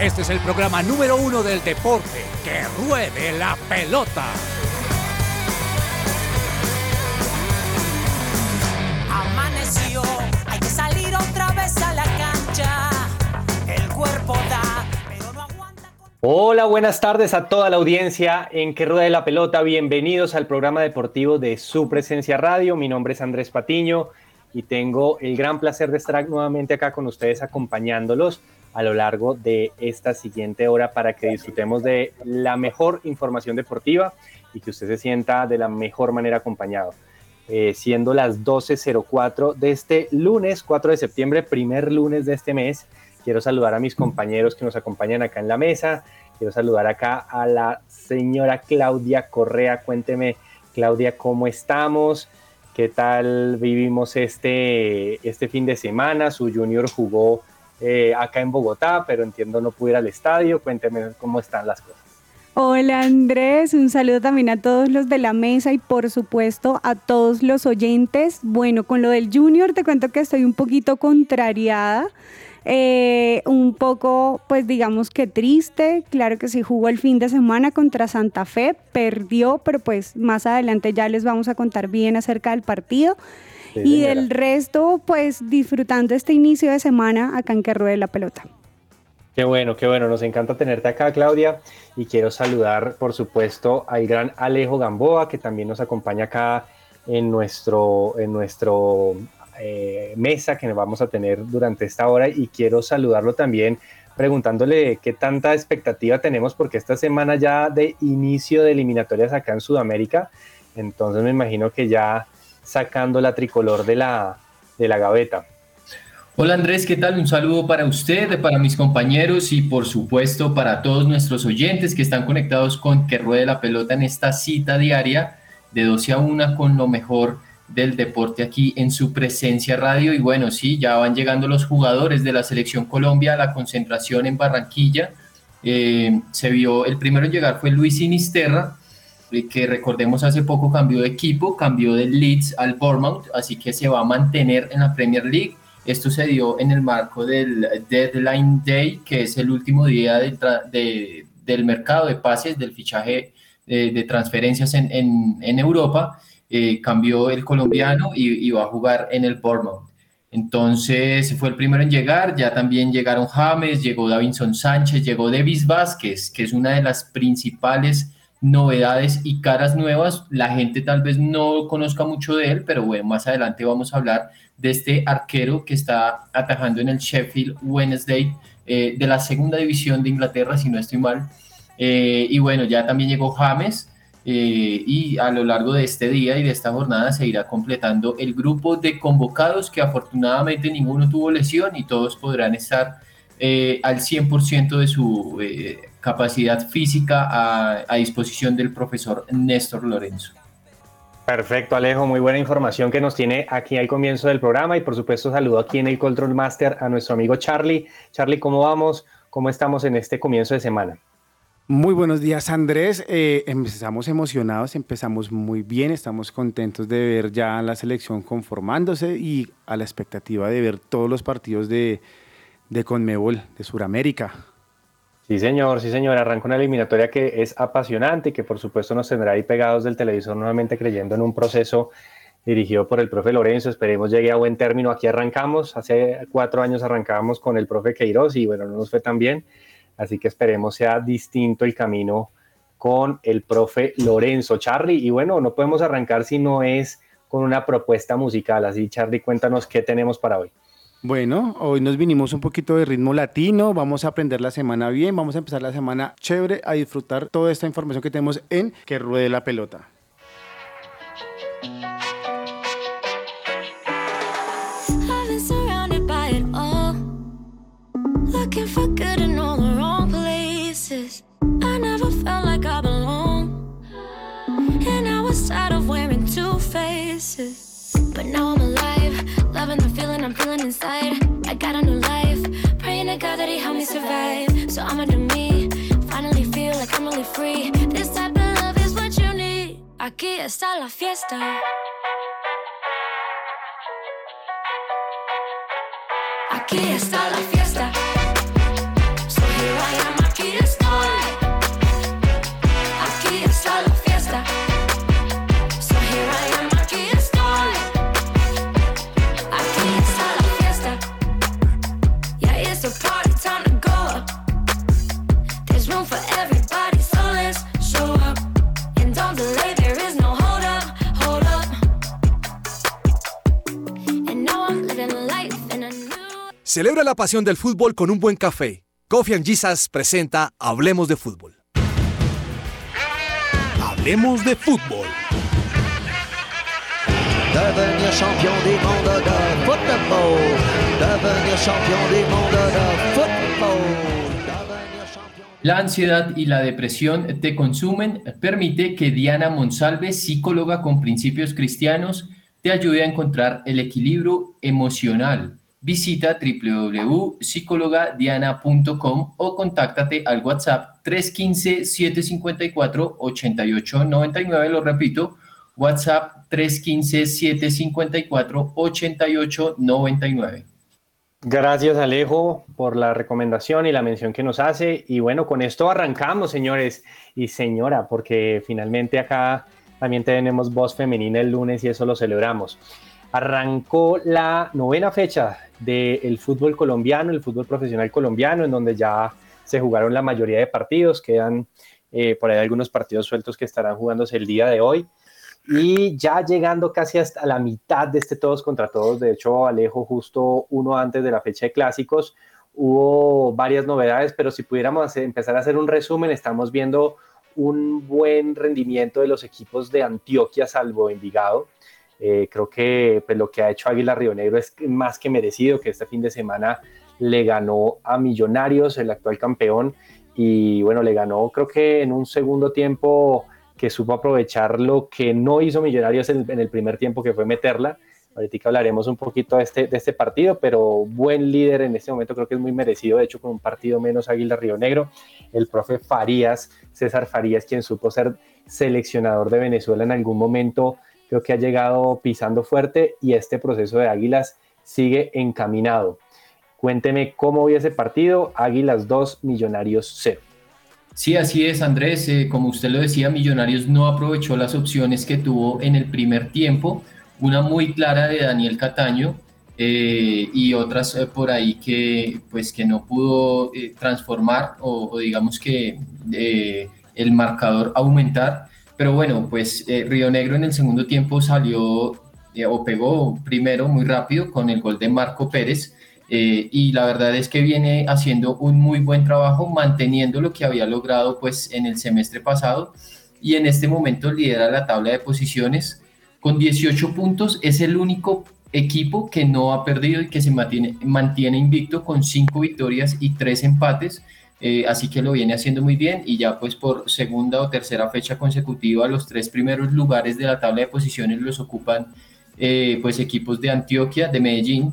Este es el programa número uno del deporte. ¡Que ruede la pelota! Amaneció, hay que salir otra vez a la cancha. El cuerpo da, pero no aguanta. Hola, buenas tardes a toda la audiencia en Que Ruede la Pelota. Bienvenidos al programa deportivo de Su Presencia Radio. Mi nombre es Andrés Patiño y tengo el gran placer de estar nuevamente acá con ustedes acompañándolos a lo largo de esta siguiente hora para que disfrutemos de la mejor información deportiva y que usted se sienta de la mejor manera acompañado. Eh, siendo las 12.04 de este lunes 4 de septiembre, primer lunes de este mes, quiero saludar a mis compañeros que nos acompañan acá en la mesa. Quiero saludar acá a la señora Claudia Correa. Cuénteme, Claudia, ¿cómo estamos? ¿Qué tal vivimos este, este fin de semana? Su junior jugó eh, acá en Bogotá, pero entiendo no pude ir al estadio. Cuénteme cómo están las cosas. Hola Andrés, un saludo también a todos los de la mesa y por supuesto a todos los oyentes. Bueno, con lo del Junior te cuento que estoy un poquito contrariada, eh, un poco pues digamos que triste. Claro que sí jugó el fin de semana contra Santa Fe, perdió, pero pues más adelante ya les vamos a contar bien acerca del partido. Sí, y señora. el resto pues disfrutando este inicio de semana acá en que ruede la pelota. Qué bueno, qué bueno. Nos encanta tenerte acá, Claudia. Y quiero saludar, por supuesto, al gran Alejo Gamboa, que también nos acompaña acá en nuestro, en nuestro eh, mesa que nos vamos a tener durante esta hora. Y quiero saludarlo también preguntándole qué tanta expectativa tenemos, porque esta semana ya de inicio de eliminatorias acá en Sudamérica. Entonces me imagino que ya sacando la tricolor de la, de la gaveta. Hola Andrés, ¿qué tal? Un saludo para usted, para mis compañeros y por supuesto para todos nuestros oyentes que están conectados con Que Ruede la Pelota en esta cita diaria de 12 a 1 con lo mejor del deporte aquí en su presencia radio. Y bueno, sí, ya van llegando los jugadores de la Selección Colombia a la concentración en Barranquilla. Eh, se vio, el primero en llegar fue Luis Sinisterra, que recordemos hace poco cambió de equipo, cambió del Leeds al Bournemouth, así que se va a mantener en la Premier League. Esto se dio en el marco del Deadline Day, que es el último día de de- del mercado de pases, del fichaje eh, de transferencias en, en- en Europa. Eh, cambió el colombiano y, y va a jugar en el Bournemouth. Entonces fue el primero en llegar, ya también llegaron James, llegó Davinson Sánchez, llegó Davis Vázquez, que es una de las principales novedades y caras nuevas. La gente tal vez no conozca mucho de él, pero bueno, más adelante vamos a hablar de este arquero que está atajando en el Sheffield Wednesday eh, de la segunda división de Inglaterra, si no estoy mal. Eh, y bueno, ya también llegó James. eh, y a lo largo de este día y de esta jornada se irá completando el grupo de convocados que afortunadamente ninguno tuvo lesión y todos podrán estar eh, al 100% de su eh, capacidad física a, a disposición del profesor Néstor Lorenzo. Perfecto, Alejo, muy buena información que nos tiene aquí al comienzo del programa y por supuesto saludo aquí en el Control Master a nuestro amigo Charlie. Charlie, ¿cómo vamos? ¿Cómo estamos en este comienzo de semana? Muy buenos días, Andrés. Eh, empezamos emocionados, empezamos muy bien, estamos contentos de ver ya la selección conformándose y a la expectativa de ver todos los partidos de, de Conmebol, de Sudamérica. Sí, señor, sí, señor. Arranca una eliminatoria que es apasionante y que por supuesto nos tendrá ahí pegados del televisor nuevamente creyendo en un proceso dirigido por el profe Lorenzo. Esperemos llegue a buen término. Aquí arrancamos. Hace cuatro años arrancábamos con el profe Queiroz y bueno, no nos fue tan bien. Así que esperemos sea distinto el camino con el profe Lorenzo. Charlie, y bueno, no podemos arrancar si no es con una propuesta musical. Así, Charlie, cuéntanos qué tenemos para hoy. Bueno, hoy nos vinimos un poquito de ritmo latino, vamos a aprender la semana bien, vamos a empezar la semana chévere, a disfrutar toda esta información que tenemos en Que Ruede la Pelota. But now I'm I'm feeling inside. I got a new life, praying to God that He helped me survive. So I'ma do me, finally feel like I'm really free. This type of love is what you need. Aquí está la fiesta. Aquí está la fiesta. Celebra la pasión del fútbol con un buen café. Coffee and Jesus presenta Hablemos de Fútbol. Hablemos de Fútbol. Devenir champion de. Devenir champion champion La ansiedad y la depresión te consumen. Permite que Diana Monsalve, psicóloga con principios cristianos, te ayude a encontrar el equilibrio emocional. Visita www.psicologadiana.com o contáctate al WhatsApp 315-754-8899. Lo repito, WhatsApp 315-754-8899. Gracias Alejo por la recomendación y la mención que nos hace. Y bueno, con esto arrancamos, señores y señora, porque finalmente acá también tenemos voz femenina el lunes y eso lo celebramos. Arrancó la novena fecha del fútbol colombiano, el fútbol profesional colombiano, en donde ya se jugaron la mayoría de partidos, quedan eh, por ahí algunos partidos sueltos que estarán jugándose el día de hoy. Y ya llegando casi hasta la mitad de este todos contra todos, de hecho Alejo justo uno antes de la fecha de clásicos, hubo varias novedades, pero si pudiéramos empezar a hacer un resumen, estamos viendo un buen rendimiento de los equipos de Antioquia, salvo Envigado. Eh, creo que pues, lo que ha hecho Águila Río Negro es más que merecido, que este fin de semana le ganó a Millonarios, el actual campeón, y bueno, le ganó creo que en un segundo tiempo que supo aprovechar lo que no hizo Millonarios en, en el primer tiempo, que fue meterla. Ahorita hablaremos un poquito de este, de este partido, pero buen líder en este momento, creo que es muy merecido, de hecho con un partido menos Águila Río Negro, el profe Farías, César Farías, quien supo ser seleccionador de Venezuela en algún momento, que ha llegado pisando fuerte y este proceso de Águilas sigue encaminado. Cuénteme cómo vio ese partido, Águilas 2, Millonarios 0. Sí, así es, Andrés. Eh, como usted lo decía, Millonarios no aprovechó las opciones que tuvo en el primer tiempo. Una muy clara de Daniel Cataño eh, y otras eh, por ahí que, pues, que no pudo transformar o, digamos que el marcador aumentar. Pero bueno, pues eh, Río Negro en el segundo tiempo salió eh, o pegó primero muy rápido con el gol de Marco Pérez. Eh, y la verdad es que viene haciendo un muy buen trabajo manteniendo lo que había logrado pues en el semestre pasado y en este momento lidera la tabla de posiciones con 18 puntos es el único equipo que no ha perdido y que se mantiene, mantiene invicto con 5 victorias y 3 empates eh, así que lo viene haciendo muy bien y ya pues por segunda o tercera fecha consecutiva los tres primeros lugares de la tabla de posiciones los ocupan eh, pues equipos de Antioquia, de Medellín,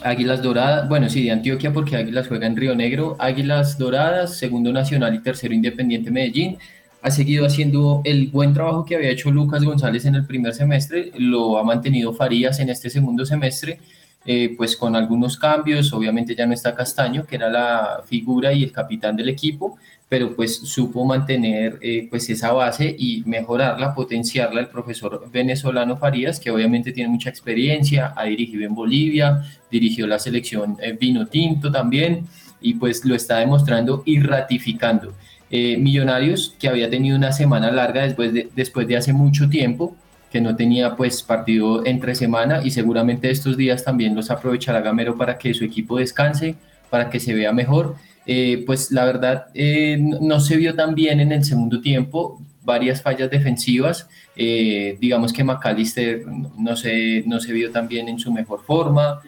Águilas Doradas, bueno, sí, de Antioquia porque Águilas juega en Río Negro, Águilas Doradas, segundo Nacional y tercero Independiente Medellín. Ha seguido haciendo el buen trabajo que había hecho Lucas González en el primer semestre, lo ha mantenido Farías en este segundo semestre, eh, pues con algunos cambios, obviamente ya no está Castaño, que era la figura y el capitán del equipo, pero pues supo mantener eh, pues esa base y mejorarla, potenciarla el profesor venezolano Farías, que obviamente tiene mucha experiencia, ha dirigido en Bolivia, dirigió la selección eh, Vino Tinto también, y pues lo está demostrando y ratificando. Eh, Millonarios, que había tenido una semana larga después de, después de hace mucho tiempo, que no tenía pues partido entre semana y seguramente estos días también los aprovechará Gamero para que su equipo descanse, para que se vea mejor. Eh, pues la verdad eh, no se vio tan bien en el segundo tiempo, varias fallas defensivas, eh, digamos que McAllister no se, no se vio tan bien en su mejor forma,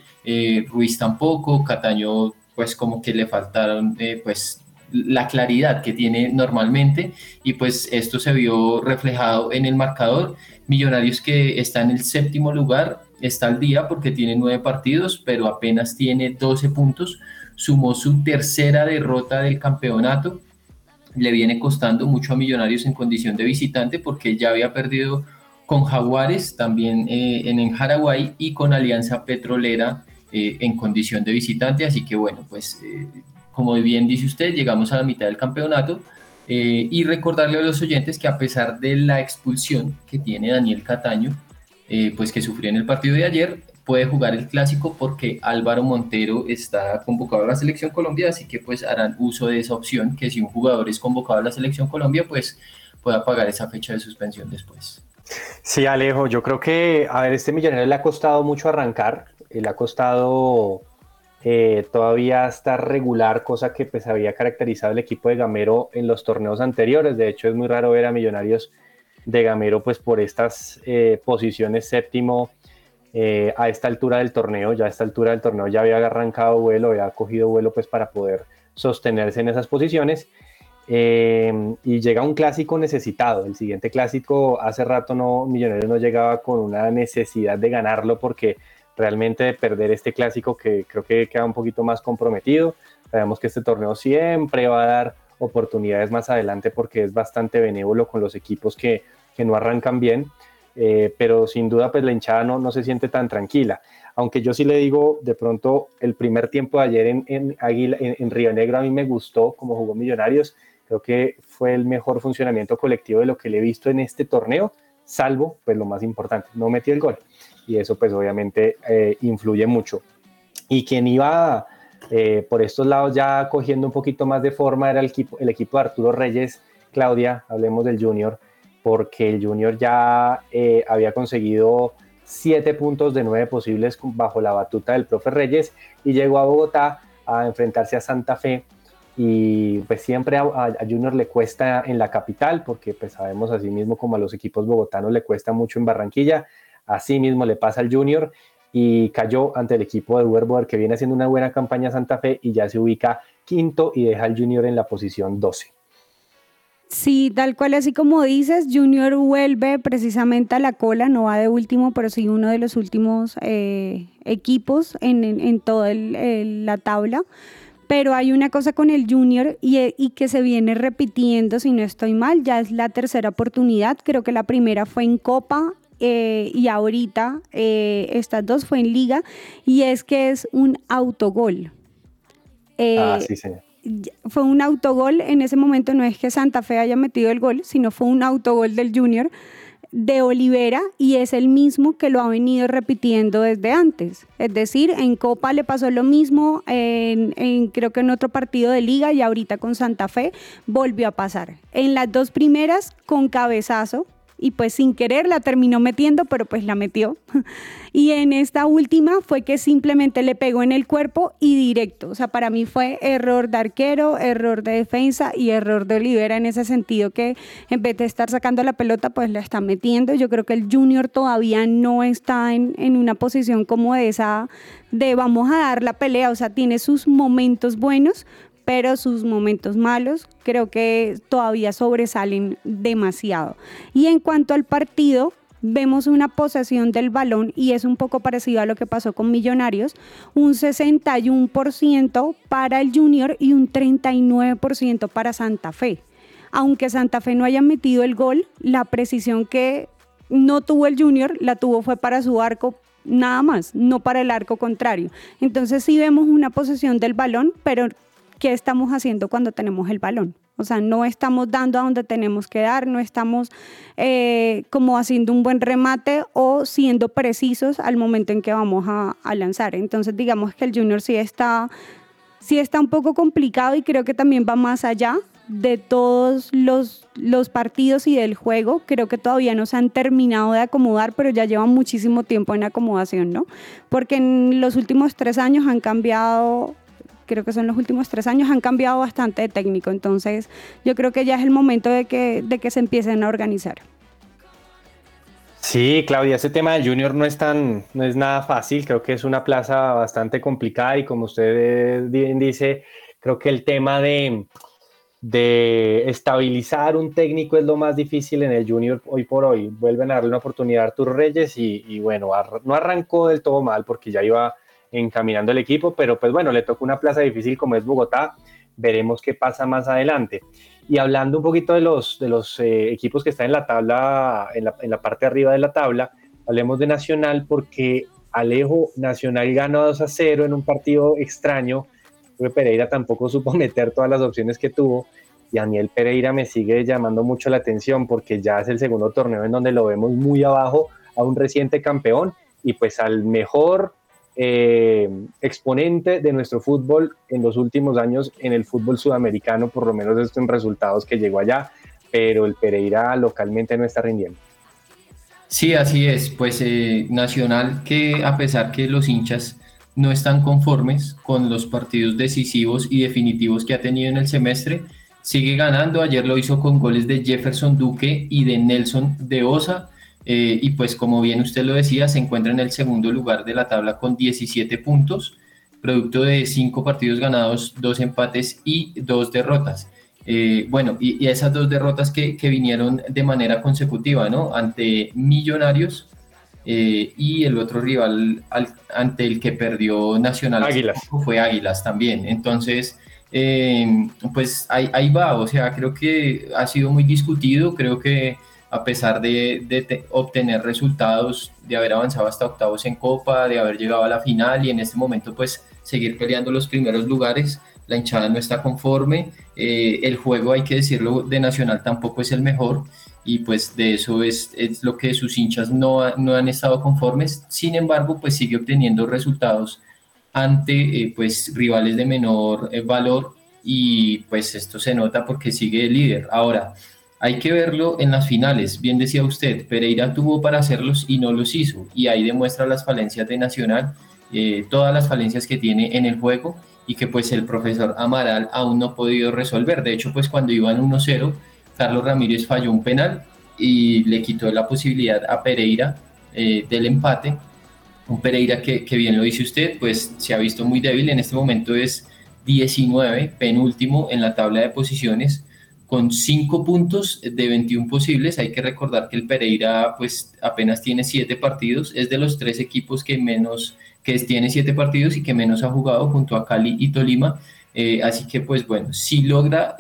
Ruiz tampoco, Cataño pues como que le faltaron pues la claridad que tiene normalmente y pues esto se vio reflejado en el marcador. Millonarios que está en el séptimo lugar, está al día porque tiene nueve partidos, pero apenas tiene 12 puntos, sumó su tercera derrota del campeonato, le viene costando mucho a Millonarios en condición de visitante porque ya había perdido con Jaguares también eh, en, en Paraguay y con Alianza Petrolera eh, en condición de visitante, así que bueno, pues eh, como bien dice usted, llegamos a la mitad del campeonato eh, y recordarle a los oyentes que a pesar de la expulsión que tiene Daniel Cataño, eh, pues que sufrió en el partido de ayer, puede jugar el clásico porque Álvaro Montero está convocado a la selección Colombia, así que pues harán uso de esa opción que si un jugador es convocado a la selección Colombia, pues pueda pagar esa fecha de suspensión después. Sí, Alejo, yo creo que, a ver, este millonario le ha costado mucho arrancar, le ha costado eh, todavía está regular, cosa que pues había caracterizado el equipo de Gamero en los torneos anteriores. De hecho, es muy raro ver a Millonarios de Gamero pues por estas eh, posiciones séptimo eh, a esta altura del torneo. Ya a esta altura del torneo ya había arrancado vuelo, había cogido vuelo pues para poder sostenerse en esas posiciones. y llega un clásico necesitado. El siguiente clásico, hace rato no, Millonarios no llegaba con una necesidad de ganarlo porque realmente de perder este clásico que creo que queda un poquito más comprometido. Sabemos que este torneo siempre va a dar oportunidades más adelante porque es bastante benévolo con los equipos que, que no arrancan bien, eh, pero sin duda pues la hinchada no, no se siente tan tranquila. Aunque yo sí le digo, de pronto el primer tiempo de ayer en, en, Águila, en, Río Negro a mí me gustó como jugó Millonarios, creo que fue el mejor funcionamiento colectivo de lo que le he visto en este torneo, salvo pues lo más importante, no metió el gol y eso pues obviamente eh, influye mucho. Y quien iba eh, por estos lados ya cogiendo un poquito más de forma era el equipo, el equipo de Arturo Reyes, Claudia, hablemos del Junior, porque el Junior ya eh, había conseguido siete puntos de nueve posibles bajo la batuta del profe Reyes y llegó a Bogotá a enfrentarse a Santa Fe y pues siempre a, Junior le cuesta en la capital porque pues sabemos así mismo como a los equipos bogotanos le cuesta mucho en Barranquilla Así mismo le pasa al Junior y cayó ante el equipo de Uberboer que viene haciendo una buena campaña Santa Fe y ya se ubica quinto y deja al Junior en la posición 12. Sí, tal cual, así como dices, Junior vuelve precisamente a la cola, no va de último, pero sí uno de los últimos eh, equipos en, toda la tabla. Pero hay una cosa con el Junior y, que se viene repitiendo, si no estoy mal, ya es la tercera oportunidad. Creo que la primera fue en Copa eh, y ahorita eh, estas dos fue en liga y es que es un autogol. Eh, ah, sí, Fue un autogol, en ese momento no es que Santa Fe haya metido el gol, sino fue un autogol del Junior de Olivera y es el mismo que lo ha venido repitiendo desde antes. Es decir, en Copa le pasó lo mismo, en, creo que en otro partido de liga y ahorita con Santa Fe volvió a pasar. En las dos primeras con cabezazo, y pues sin querer la terminó metiendo, pero pues la metió. Y en esta última fue que simplemente le pegó en el cuerpo y directo. O sea, para mí fue error de arquero, error de defensa y error de Olivera en ese sentido que en vez de estar sacando la pelota, pues la está metiendo. Yo creo que el Junior todavía no está en, en una posición como de esa, de vamos a dar la pelea. O sea, tiene sus momentos buenos, pero sus momentos malos creo que todavía sobresalen demasiado. Y en cuanto al partido, vemos una posesión del balón y es un poco parecido a lo que pasó con Millonarios, un 61% para el Junior y un 39% para Santa Fe. Aunque Santa Fe no haya metido el gol, la precisión que no tuvo el Junior la tuvo fue para su arco nada más, no para el arco contrario. Entonces sí vemos una posesión del balón, pero qué estamos haciendo cuando tenemos el balón. O sea, no estamos dando a donde tenemos que dar, no estamos eh, como haciendo un buen remate o siendo precisos al momento en que vamos a, lanzar. Entonces, digamos que el junior sí está, sí está un poco complicado y creo que también va más allá de todos los, los partidos y del juego. Creo que todavía no se han terminado de acomodar, pero ya llevan muchísimo tiempo en acomodación, ¿no? Porque en los últimos tres años han cambiado creo que son los últimos tres años, han cambiado bastante de técnico. Entonces, yo creo que ya es el momento de que, de que se empiecen a organizar. Sí, Claudia, ese tema del junior no es tan, no es nada fácil, creo que es una plaza bastante complicada y como usted bien dice, creo que el tema de, de estabilizar un técnico es lo más difícil en el junior hoy por hoy. Vuelven a darle una oportunidad a Arturo Reyes y, y bueno, no arrancó del todo mal porque ya iba encaminando el equipo, pero pues bueno, le tocó una plaza difícil como es Bogotá, veremos qué pasa más adelante. Y hablando un poquito de los, de los eh, equipos que están en la tabla, en la, en la, parte arriba de la tabla, hablemos de Nacional porque Alejo Nacional ganó 2 a 0 en un partido extraño. Pereira tampoco supo meter todas las opciones que tuvo. Y Daniel Pereira me sigue llamando mucho la atención porque ya es el segundo torneo en donde lo vemos muy abajo a un reciente campeón y pues al mejor eh, exponente de nuestro fútbol en los últimos años en el fútbol sudamericano, por lo menos estos resultados que llegó allá, pero el Pereira localmente no está rindiendo. Sí, así es, pues eh, Nacional que a pesar que los hinchas no están conformes con los partidos decisivos y definitivos que ha tenido en el semestre. Sigue ganando, ayer lo hizo con goles de Jefferson Duque y de Nelson de Osa. Eh, y pues como bien usted lo decía, se encuentra en el segundo lugar de la tabla con 17 puntos, producto de cinco partidos ganados, dos empates y dos derrotas. Eh, bueno, y, y esas dos derrotas que, que vinieron de manera consecutiva, ¿no? Ante Millonarios eh, y el otro rival al- ante el que perdió Nacional Águilas. fue Águilas también. Entonces, pues ahí, ahí va, o sea, creo que ha sido muy discutido, creo que a pesar de, de te- obtener resultados, de haber avanzado hasta octavos en Copa, de haber llegado a la final y en este momento pues seguir peleando los primeros lugares, la hinchada no está conforme, eh, el juego hay que decirlo de Nacional tampoco es el mejor y pues de eso es, lo que sus hinchas no, ha- no han estado conformes, sin embargo pues sigue obteniendo resultados ante eh, pues rivales de menor eh, valor y pues esto se nota porque sigue líder. Ahora, hay que verlo en las finales, bien decía usted, Pereira tuvo para hacerlos y no los hizo y ahí demuestra las falencias de Nacional, eh, todas las falencias que tiene en el juego y que pues el profesor Amaral aún no ha podido resolver. De hecho, pues cuando iban 1-0, Carlos Ramírez falló un penal y le quitó la posibilidad a Pereira eh, del empate. Un Pereira que, que bien lo dice usted, pues se ha visto muy débil. En este momento es 19, penúltimo en la tabla de posiciones, con 5 puntos de 21 posibles. Hay que recordar que el Pereira pues apenas tiene 7 partidos, es de los tres equipos que menos, que tiene 7 partidos y que menos ha jugado junto a Cali y Tolima. Eh, así que pues bueno, si logra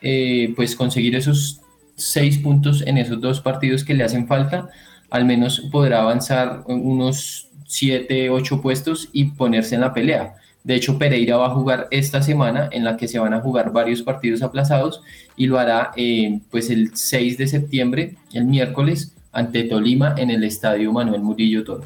eh, pues conseguir esos 6 puntos en esos dos partidos que le hacen falta, al menos podrá avanzar unos 7, 8 puestos y ponerse en la pelea. De hecho, Pereira va a jugar esta semana en la que se van a jugar varios partidos aplazados y lo hará eh, pues el 6 de septiembre, el miércoles, ante Tolima en el estadio Manuel Murillo Toro.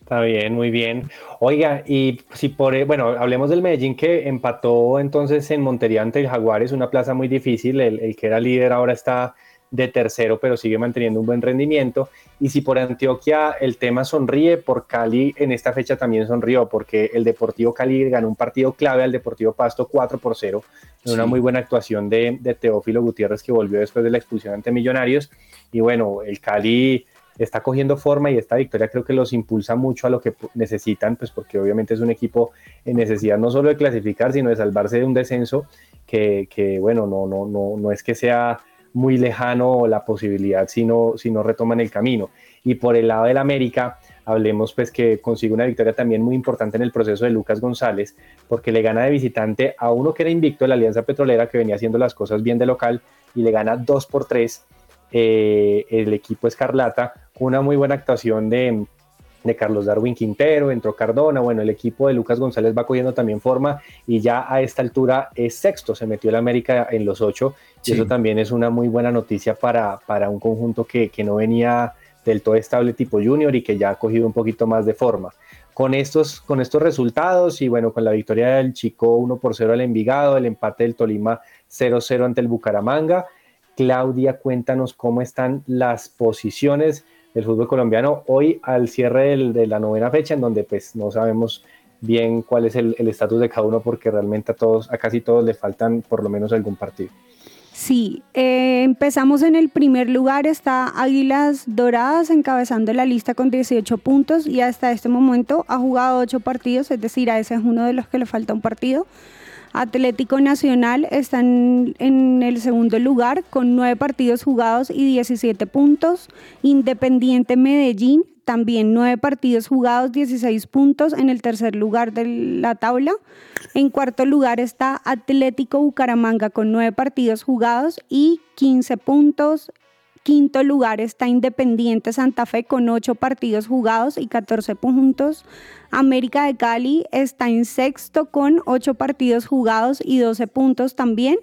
Está bien, muy bien. Oiga, y si por, bueno, hablemos del Medellín que empató entonces en Montería ante el Jaguares, una plaza muy difícil, el que era líder ahora está de tercero, pero sigue manteniendo un buen rendimiento. Y si por Antioquia el tema sonríe, por Cali en esta fecha también sonrió, porque el Deportivo Cali ganó un partido clave al Deportivo Pasto 4 por 0, en una muy buena actuación de, de Teófilo Gutiérrez que volvió después de la expulsión ante Millonarios. Y bueno, el Cali está cogiendo forma y esta victoria creo que los impulsa mucho a lo que necesitan, pues porque obviamente es un equipo en necesidad no solo de clasificar, sino de salvarse de un descenso que, que, bueno, no, no, no, no es que sea muy lejano la posibilidad si no, si no retoman el camino. Y por el lado del América, hablemos pues que consigue una victoria también muy importante en el proceso de Lucas González, porque le gana de visitante a uno que era invicto de la Alianza Petrolera, que venía haciendo las cosas bien de local, y le gana 2 por 3 eh, el equipo Escarlata, una muy buena actuación de, de Carlos Darwin Quintero, entró Cardona, bueno, el equipo de Lucas González va cogiendo también forma y ya a esta altura es sexto, se metió el América en los ocho y eso también es una muy buena noticia para, para un conjunto que, que no venía del todo estable tipo junior y que ya ha cogido un poquito más de forma. Con estos, con estos resultados y bueno, con la victoria del Chico 1 por 0 al Envigado, el empate del Tolima 0-0 ante el Bucaramanga, Claudia, cuéntanos cómo están las posiciones del fútbol colombiano hoy al cierre del- de la novena fecha, en donde pues no sabemos bien cuál es el estatus de cada uno porque realmente a todos, a casi todos le faltan por lo menos algún partido. Sí, eh, empezamos en el primer lugar, está Águilas Doradas encabezando la lista con 18 puntos y hasta este momento ha jugado 8 partidos, es decir, a ese es uno de los que le falta un partido. Atlético Nacional está en, en el segundo lugar con 9 partidos jugados y 17 puntos. Independiente Medellín también 9 partidos jugados, 16 puntos en el tercer lugar de la tabla. En cuarto lugar está Atlético Bucaramanga con 9 partidos jugados y 15 puntos. Quinto lugar está Independiente Santa Fe con 8 partidos jugados y 14 puntos. América de Cali está en sexto con 8 partidos jugados y 12 puntos también.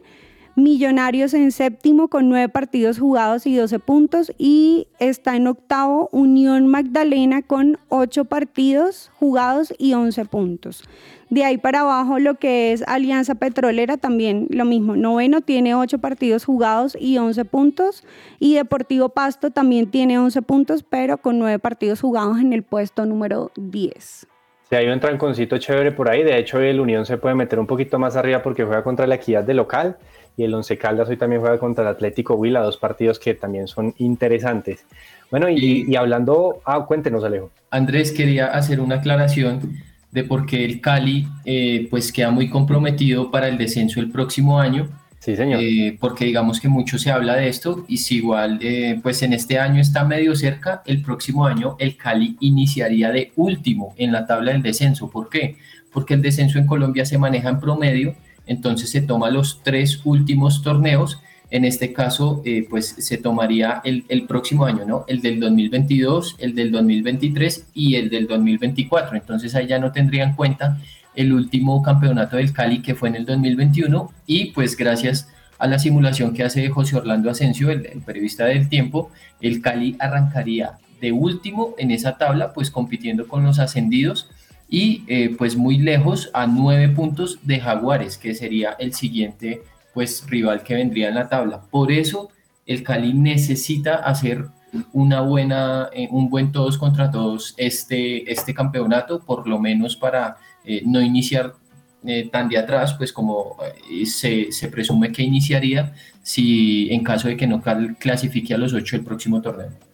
Millonarios en séptimo con 9 partidos jugados y 12 puntos. Y está en octavo Unión Magdalena con 8 partidos jugados y 11 puntos. De ahí para abajo lo que es Alianza Petrolera también lo mismo. Noveno tiene 8 partidos jugados y 11 puntos. Y Deportivo Pasto también tiene 11 puntos, pero con 9 partidos jugados en el puesto número 10. Sí, hay un tranconcito chévere por ahí. De hecho, el Unión se puede meter un poquito más arriba porque juega contra la Equidad de local y el Once Caldas hoy también juega contra el Atlético Huila, dos partidos que también son interesantes. Bueno, y, y hablando, ah, cuéntenos, Alejo. Andrés quería hacer una aclaración de por qué el Cali eh, pues queda muy comprometido para el descenso el próximo año. Sí, señor. Eh, porque digamos que mucho se habla de esto y si igual eh, pues en este año está medio cerca, el próximo año el Cali iniciaría de último en la tabla del descenso. ¿Por qué? Porque el descenso en Colombia se maneja en promedio, entonces se toma los tres últimos torneos en este caso, eh, pues se tomaría el, el, próximo año, ¿no? El del 2022, el del 2023 y el del 2024. Entonces ahí ya no tendría en cuenta el último campeonato del Cali que fue en el 2021 y pues gracias a la simulación que hace José Orlando Asensio, el, el periodista del tiempo, el Cali arrancaría de último en esa tabla, pues compitiendo con los ascendidos y eh, pues muy lejos a nueve puntos de Jaguares, que sería el siguiente pues rival que vendría en la tabla. Por eso el Cali necesita hacer una buena, eh, un buen todos contra todos este, este campeonato, por lo menos para eh, no iniciar tan de atrás, pues como se, se, presume que iniciaría si en caso de que no clasifique a los ocho el próximo torneo.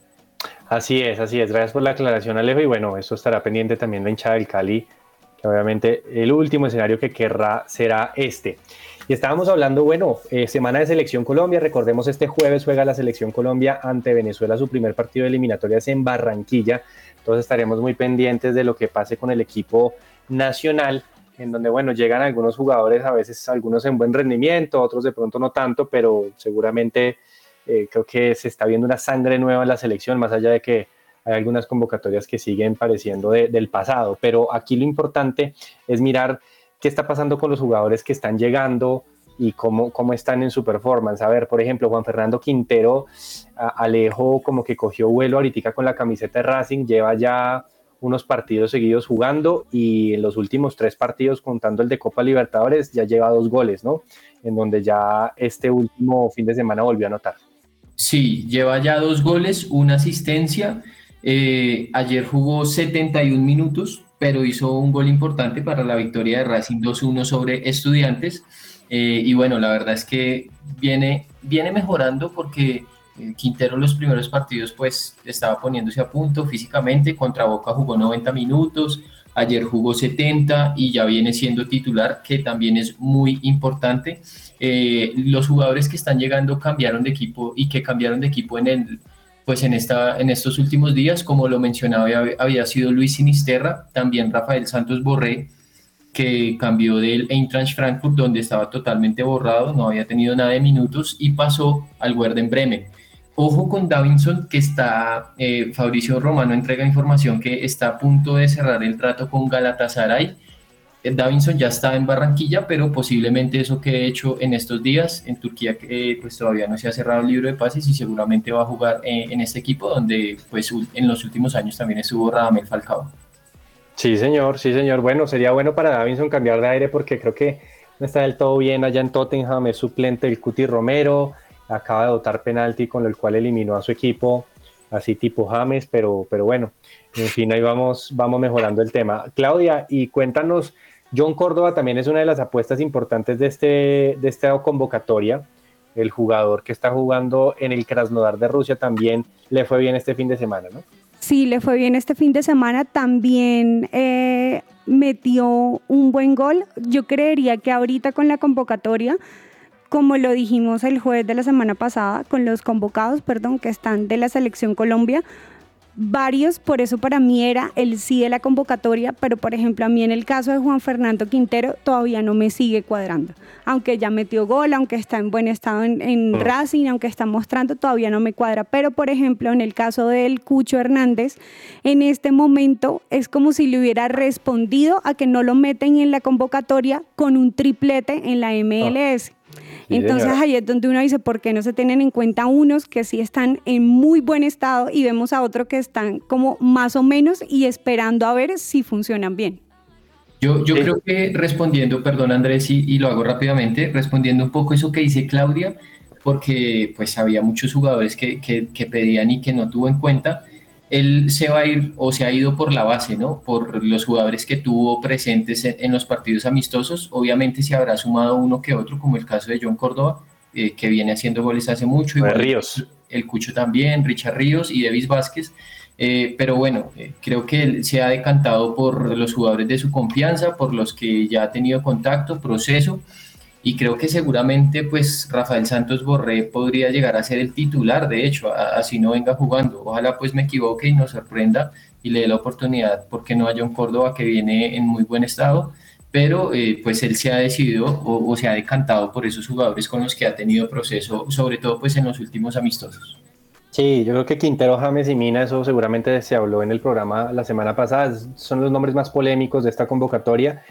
Así es, así es. Gracias por la aclaración, Alejo. Y bueno, eso estará pendiente también la hinchada del Cali, que obviamente el último escenario que querrá será este. Y estábamos hablando, bueno, eh, semana de Selección Colombia, recordemos este jueves juega la Selección Colombia ante Venezuela, su primer partido de eliminatorias en Barranquilla, entonces estaremos muy pendientes de lo que pase con el equipo nacional, en donde, bueno, llegan algunos jugadores, a veces algunos en buen rendimiento, otros de pronto no tanto, pero seguramente eh, creo que se está viendo una sangre nueva en la selección, más allá de que hay algunas convocatorias que siguen pareciendo del pasado, pero aquí lo importante es mirar qué está pasando con los jugadores que están llegando y cómo, cómo están en su performance. A ver, por ejemplo, Juan Fernando Quintero, Alejo como que cogió vuelo ahorita con la camiseta de Racing, lleva ya unos partidos seguidos jugando y en los últimos tres partidos, contando el de Copa Libertadores, ya lleva dos goles, ¿no? En donde ya este último fin de semana volvió a anotar. Sí, lleva ya dos goles, una asistencia. Eh, ayer jugó 71 minutos, pero hizo un gol importante para la victoria de Racing 2-1 sobre Estudiantes. Eh, y bueno, la verdad es que viene, viene mejorando porque eh, Quintero los primeros partidos pues estaba poniéndose a punto físicamente, contra Boca jugó 90 minutos, ayer jugó 70 y ya viene siendo titular, que también es muy importante. Eh, los jugadores que están llegando cambiaron de equipo y que cambiaron de equipo en el pues en, esta, en estos últimos días, como lo mencionaba, había, sido Luis Sinisterra, también Rafael Santos Borré, que cambió del Eintracht Frankfurt, donde estaba totalmente borrado, no había tenido nada de minutos, y pasó al Werder Bremen. Ojo con Davinson, que está, eh, Fabricio Romano entrega información que está a punto de cerrar el trato con Galatasaray, eh, Davinson ya está en Barranquilla, pero posiblemente eso que he hecho en estos días en Turquía, eh, pues todavía no se ha cerrado el libro de pases y seguramente va a jugar eh, en este equipo donde pues en los últimos años también estuvo Radamel Falcao. Sí, señor, sí, señor. Bueno, sería bueno para Davinson cambiar de aire porque creo que no está del todo bien allá en Tottenham, es suplente el Cuti Romero, acaba de dotar penalti con el cual eliminó a su equipo, así tipo James, pero, pero bueno, en fin, ahí vamos, vamos mejorando el tema. Claudia, y cuéntanos John Córdoba también es una de las apuestas importantes de, este, de esta convocatoria. El jugador que está jugando en el Krasnodar de Rusia también le fue bien este fin de semana, ¿no? Sí, le fue bien este fin de semana. También eh, metió un buen gol. Yo creería que ahorita con la convocatoria, como lo dijimos el jueves de la semana pasada, con los convocados, perdón, que están de la selección Colombia, varios, por eso para mí era el sí de la convocatoria, pero por ejemplo a mí en el caso de Juan Fernando Quintero todavía no me sigue cuadrando. Aunque ya metió gol, aunque está en buen estado en, mm. Racing, aunque está mostrando, todavía no me cuadra. Pero por ejemplo en el caso del Cucho Hernández, en este momento es como si le hubiera respondido a que no lo meten en la convocatoria con un triplete en la MLS. Entonces ahí es donde uno dice, ¿por qué no se tienen en cuenta unos que sí están en muy buen estado y vemos a otros que están como más o menos y esperando a ver si funcionan bien? Yo, yo creo que respondiendo, perdón Andrés, y, y, lo hago rápidamente, respondiendo un poco eso que dice Claudia, porque pues había muchos jugadores que, que, que pedían y que no tuvo en cuenta. Él se va a ir o se ha ido por la base, ¿no? Por los jugadores que tuvo presentes en, en los partidos amistosos. Obviamente se habrá sumado uno que otro, como el caso de John Córdoba, eh, que viene haciendo goles hace mucho. Igual Ríos. El Cucho también, Richard Ríos y Davis Vázquez. Eh, pero bueno, eh, creo que él se ha decantado por los jugadores de su confianza, por los que ya ha tenido contacto, proceso, y creo que seguramente pues Rafael Santos Borré podría llegar a ser el titular, de hecho, así no venga jugando. Ojalá pues me equivoque y nos sorprenda y le dé la oportunidad, porque no a John Córdoba que viene en muy buen estado, pero eh, pues él se ha decidido o, o se ha decantado por esos jugadores con los que ha tenido proceso, sobre todo pues en los últimos amistosos. Sí, yo creo que Quintero, James y Mina, eso seguramente se habló en el programa la semana pasada, son los nombres más polémicos de esta convocatoria.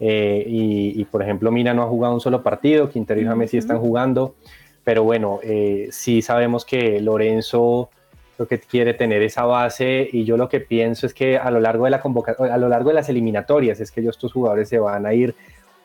Eh, y, y, por ejemplo, Mina no ha jugado un solo partido, Quintero y James sí están jugando, pero bueno, eh, sí sabemos que Lorenzo lo que quiere tener esa base y yo lo que pienso es que a lo largo de la convocatoria, a lo largo de las eliminatorias, es que ellos, estos jugadores se van a ir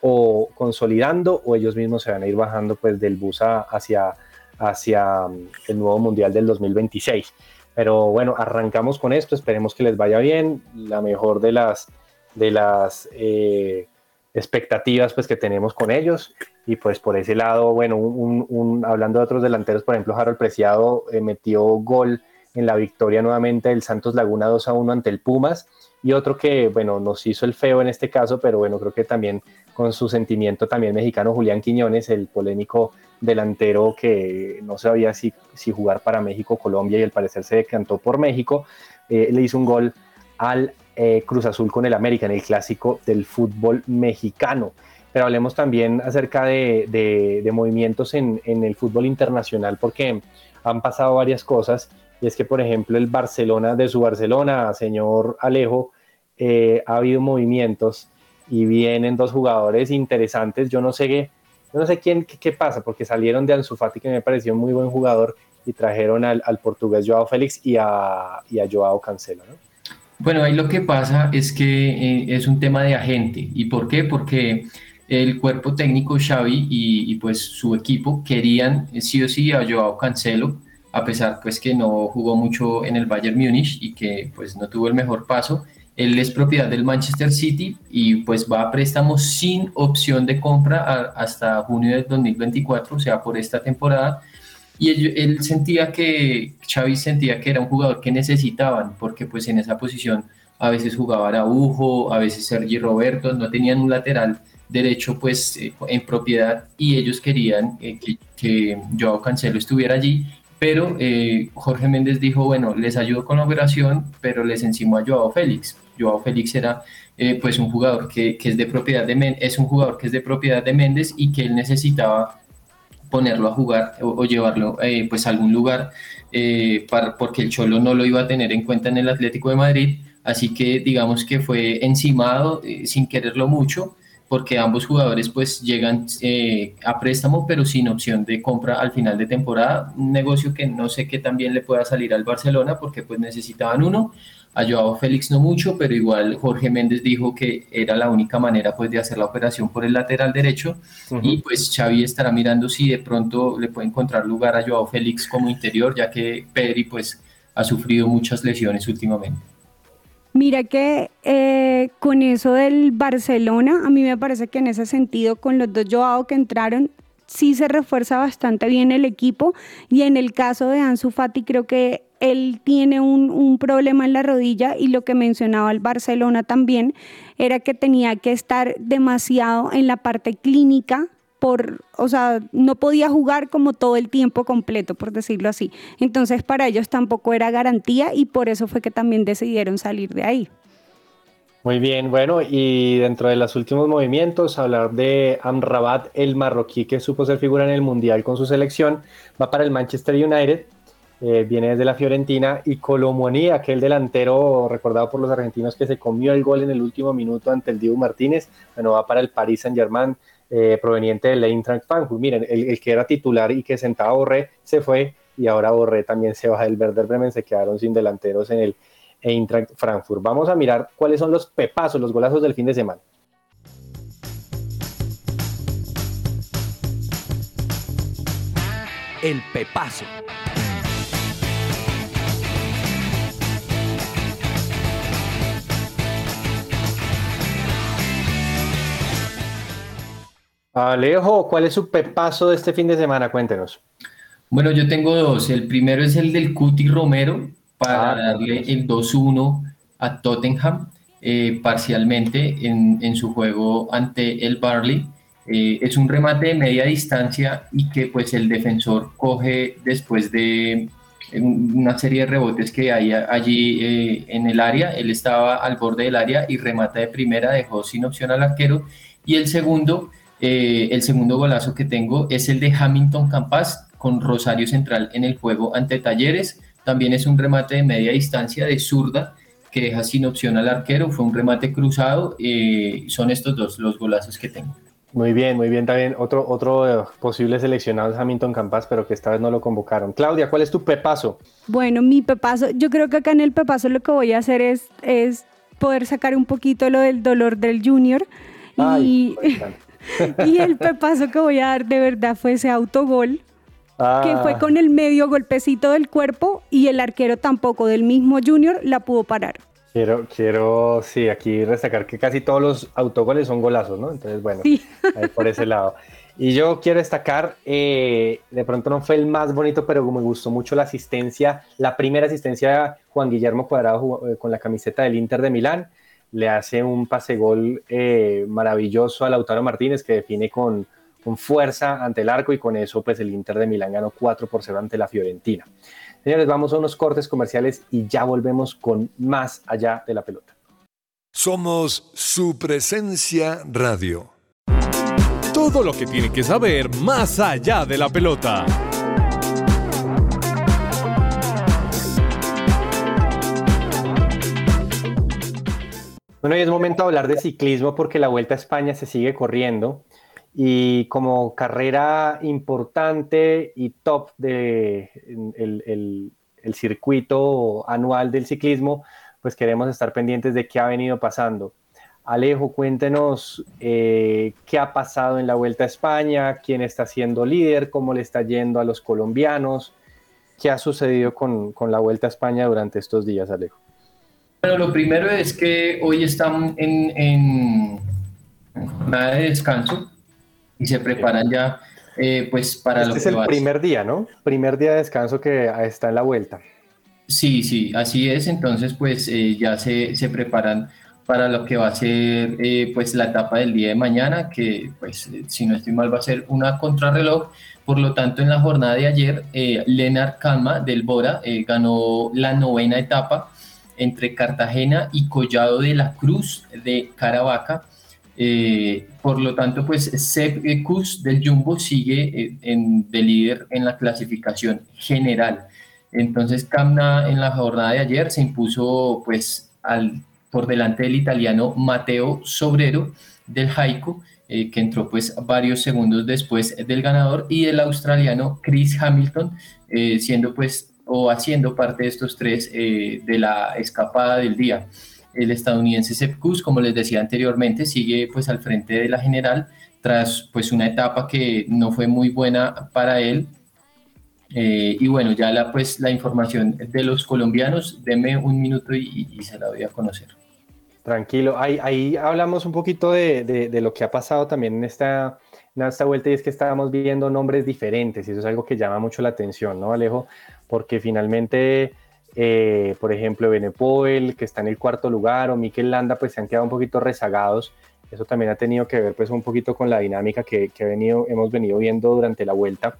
o consolidando o ellos mismos se van a ir bajando pues del bus a- hacia, hacia mm, el nuevo Mundial del 2026. Pero bueno, arrancamos con esto, esperemos que les vaya bien, la mejor de las, de las eh, expectativas pues que tenemos con ellos. Y pues por ese lado, bueno, un, un- hablando de otros delanteros, por ejemplo, Harold Preciado eh, metió gol en la victoria nuevamente del Santos Laguna 2 a 1 ante el Pumas. Y otro que, bueno, nos hizo el feo en este caso, pero bueno, creo que también con su sentimiento también mexicano, Julián Quiñones, el polémico delantero que no sabía si, si jugar para México o Colombia y al parecer se decantó por México, eh, le hizo un gol al eh, Cruz Azul con el América en el clásico del fútbol mexicano. Pero hablemos también acerca de, movimientos en, el fútbol internacional porque han pasado varias cosas y es que, por ejemplo, el Barcelona, de su Barcelona, señor Alejo, eh, ha habido movimientos y vienen dos jugadores interesantes. Yo no sé qué, no sé quién, qué, pasa, porque salieron de Ansu Fati, que me pareció un muy buen jugador, y trajeron al, al portugués Joao Félix y a, y a Joao Cancelo, ¿no? Bueno, ahí lo que pasa es que eh, es un tema de agente. ¿Y por qué? Porque el cuerpo técnico Xavi y, pues su equipo querían eh, sí o sí a Joao Cancelo, a pesar pues que no jugó mucho en el Bayern Múnich y que pues no tuvo el mejor paso. Él es propiedad del Manchester City y pues va a préstamo sin opción de compra hasta junio del 2024, o sea, por esta temporada. Y él, sentía que, Xavi sentía que era un jugador que necesitaban, porque pues en esa posición a veces jugaba Araujo, a veces Sergi Roberto, no tenían un lateral derecho pues eh, en propiedad y ellos querían eh, que, que Joao Cancelo estuviera allí, pero eh, Jorge Méndez dijo, bueno, les ayudo con la operación, pero les encimó a Joao Félix. Joao Félix era eh, pues un jugador que, que es de propiedad de Men- es un jugador que es de propiedad de Méndez y que él necesitaba ponerlo a jugar o, llevarlo eh, pues a algún lugar eh, para, porque el Cholo no lo iba a tener en cuenta en el Atlético de Madrid, así que digamos que fue encimado eh, sin quererlo mucho porque ambos jugadores pues llegan eh, a préstamo pero sin opción de compra al final de temporada, un negocio que no sé qué también le pueda salir al Barcelona porque pues necesitaban uno, a Joao Félix no mucho, pero igual Jorge Méndez dijo que era la única manera pues de hacer la operación por el lateral derecho. Y pues Xavi estará mirando si de pronto le puede encontrar lugar a Joao Félix como interior, ya que Pedri pues ha sufrido muchas lesiones últimamente. Mira que eh, con eso del Barcelona, a mí me parece que en ese sentido, con los dos Joao que entraron, sí se refuerza bastante bien el equipo. Y en el caso de Ansu Fati, creo que él tiene un, un problema en la rodilla y lo que mencionaba el Barcelona también era que tenía que estar demasiado en la parte clínica por, o sea, no podía jugar como todo el tiempo completo, por decirlo así. Entonces para ellos tampoco era garantía y por eso fue que también decidieron salir de ahí. Muy bien, bueno, y dentro de los últimos movimientos, hablar de Amrabat, el marroquí que supo ser figura en el Mundial con su selección, va para el Manchester United, eh, viene desde la Fiorentina, y Colomoni, aquel delantero recordado por los argentinos que se comió el gol en el último minuto ante el Dibu Martínez, bueno, va para el Paris Saint-Germain, eh, proveniente del Eintracht Frankfurt. Miren, el, que era titular y que sentaba Borré se fue, y ahora Borré también se va del Werder Bremen, se quedaron sin delanteros en el Eintracht Frankfurt. Vamos a mirar cuáles son los pepazos, los golazos del fin de semana. El pepazo. Alejo, ¿cuál es su pepazo de este fin de semana? Cuéntenos. Bueno, yo tengo dos. El primero es el del Cuti Romero para Ah, darle el 2-1 a Tottenham eh, parcialmente en, en su juego ante el Barley. Eh, es un remate de media distancia y que pues el defensor coge después de un- una serie de rebotes que hay allí eh, en el área. Él estaba al borde del área y remata de primera, dejó sin opción al arquero. Y el segundo, eh, el segundo golazo que tengo es el de Hamilton Campas con Rosario Central en el juego ante Talleres. También es un remate de media distancia de zurda que deja sin opción al arquero. Fue un remate cruzado. eh, son estos dos los golazos que tengo. Muy bien, muy bien. También otro, otro posible seleccionado es Hamilton Campas, pero que esta vez no lo convocaron. Claudia, ¿cuál es tu pepazo? Bueno, mi pepazo, yo creo que acá en el pepazo lo que voy a hacer es, es poder sacar un poquito lo del dolor del junior. Y, Ay. y el pepazo que voy a dar de verdad fue ese autogol, que fue Ah, con el medio golpecito del cuerpo y el arquero tampoco del mismo junior la pudo parar. Quiero, quiero, sí, aquí destacar que casi todos los autogoles son golazos, ¿no? Entonces, bueno, Sí. ahí por ese lado. Y yo quiero destacar, eh, de pronto no fue el más bonito, pero me gustó mucho la asistencia, la primera asistencia de Juan Guillermo Cuadrado eh, con la camiseta del Inter de Milán. Le hace un pase gol eh, maravilloso a Lautaro Martínez que define con, con fuerza ante el arco y con eso pues el Inter de Milán ganó 4 por 0 ante la Fiorentina. Señores, vamos a unos cortes comerciales y ya volvemos con más allá de la pelota. Somos su presencia radio. Todo lo que tiene que saber más allá de la pelota. Bueno, y es momento de hablar de ciclismo porque la Vuelta a España se sigue corriendo y como carrera importante y top de circuito anual del ciclismo, pues queremos estar pendientes de qué ha venido pasando. Alejo, cuéntenos eh, qué ha pasado en la Vuelta a España, quién está siendo líder, cómo le está yendo a los colombianos, qué ha sucedido con, con la Vuelta a España durante estos días, Alejo. Bueno, lo primero es que hoy están en, en jornada de descanso y se preparan ya eh, pues para lo Este es que el va primer día, ¿no? Primer día de descanso que está en la vuelta. Sí, sí, así es. Entonces, pues eh, ya se, se preparan para lo que va a ser eh, pues la etapa del día de mañana, que pues eh, si no estoy mal va a ser una contrarreloj. Por lo tanto, en la jornada de ayer, Lennart Calma del Bora ganó la novena etapa entre Cartagena y Collado de la Cruz de Caravaca. Eh, por lo tanto, pues Seb Kuss del Jumbo sigue eh, en, de líder en la clasificación general. Entonces, Camna en la jornada de ayer se impuso pues al, por delante del italiano Mateo Sobrero del Jaico, eh, que entró pues varios segundos después del ganador, y el australiano Chris Hamilton, siendo pues o haciendo parte de estos tres eh, de la escapada del día. El estadounidense Sepp Kuss, como les decía anteriormente, sigue pues al frente de la general tras pues una etapa que no fue muy buena para él, eh, y bueno, ya la, pues, la información de los colombianos, deme un minuto y, se la doy a conocer. Tranquilo, ahí, ahí hablamos un poquito de, de- de lo que ha pasado también en esta, en esta vuelta y es que estábamos viendo nombres diferentes y eso es algo que llama mucho la atención, ¿no, Alejo? Porque finalmente, eh, por ejemplo, Benepoel, que está en el cuarto lugar, o Mikel Landa, pues se han quedado un poquito rezagados. Eso también ha tenido que ver pues un poquito con la dinámica que, que venido, hemos venido viendo durante la vuelta.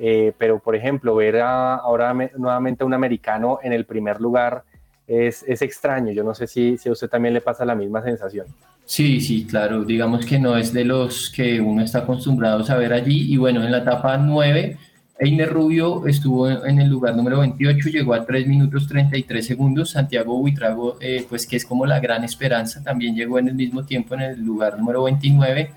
Eh, pero, por ejemplo, ver a- ahora me- nuevamente a un americano en el primer lugar es, es extraño. Yo no sé si, si a usted también le pasa la misma sensación. Sí, sí, claro, digamos que no es de los que uno está acostumbrado a ver allí. Y bueno, en la etapa 9, Einer Rubio estuvo en el lugar número 28, llegó a 3 minutos 33 segundos. Santiago Buitrago, eh, pues que es como la gran esperanza, también llegó en el mismo tiempo en el lugar número 29.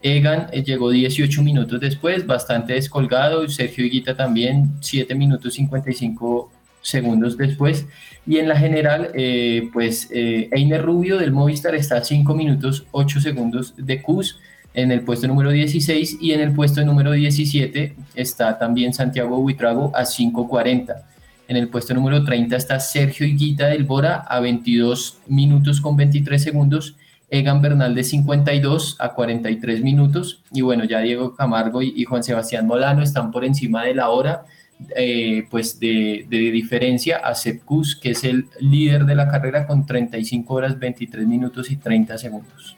Egan eh, llegó 18 minutos después, bastante descolgado. Sergio Higuita también 7 minutos 55 segundos después. Y en la general, eh, pues Einer Rubio del Movistar está a 5 minutos 8 segundos de Cus en el puesto número 16 y en el puesto número 17 está también Santiago Buitrago a 5.40. En el puesto número 30 está Sergio Higuita del Bora a 22 minutos con 23 segundos Egan Bernal de 52 a 43 minutos. Y bueno, ya Diego Camargo y, Juan Sebastián Molano están por encima de la hora, eh, pues de, diferencia a Sepkus, que es el líder de la carrera con 35 horas, 23 minutos y 30 segundos.